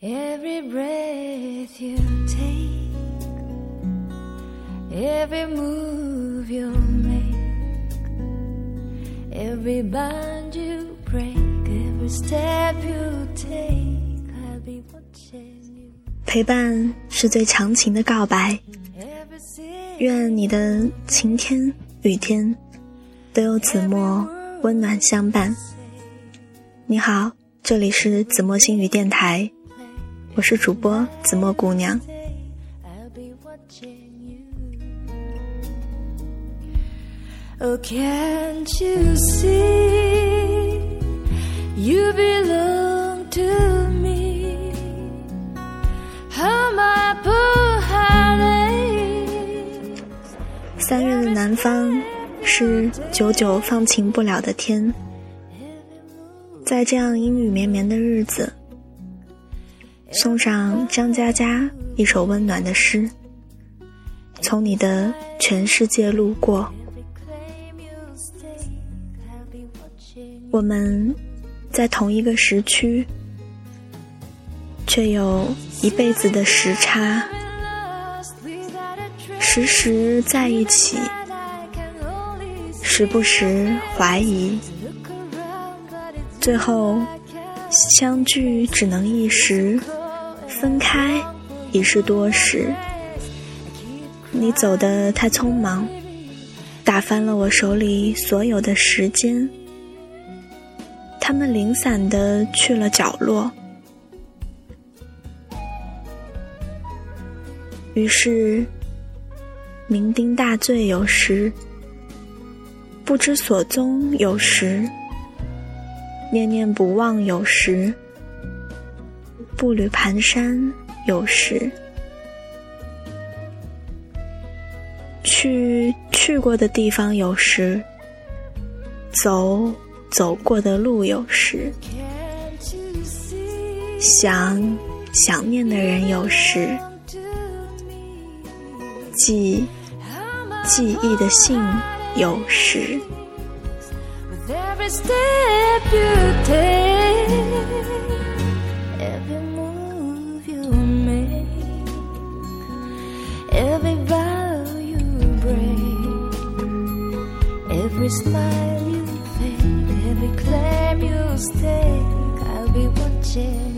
Every breath you take, every move you make, every bond you break, every step you take, I'll be watching you. 陪伴是最长情的告白。愿你的晴天、雨天都有子墨温暖相伴。你好，这里是子墨心语电台，我是主播子墨姑娘。I'll be watching you. Oh, can't you see? You belong to me. How my poor heart aches. 三月的南方是久久放晴不了的天，在这样阴雨绵绵的日子，送上张嘉佳一首温暖的诗。从你的全世界路过。我们在同一个时区却有一辈子的时差。时时在一起时不时怀疑。最后相聚只能一时，分开已是多时。你走得太匆忙，打翻了我手里所有的时间，他们零散的去了角落。于是，酩酊大醉有时，不知所踪有时，念念不忘有时，步履蹒跚有时。去去过的地方有时，走走过的路有时，想想念的人有时，记记忆的信有时。Every step you take, every move you make, every vow you break, every smile you fake, every claim you stake, I'll be watching.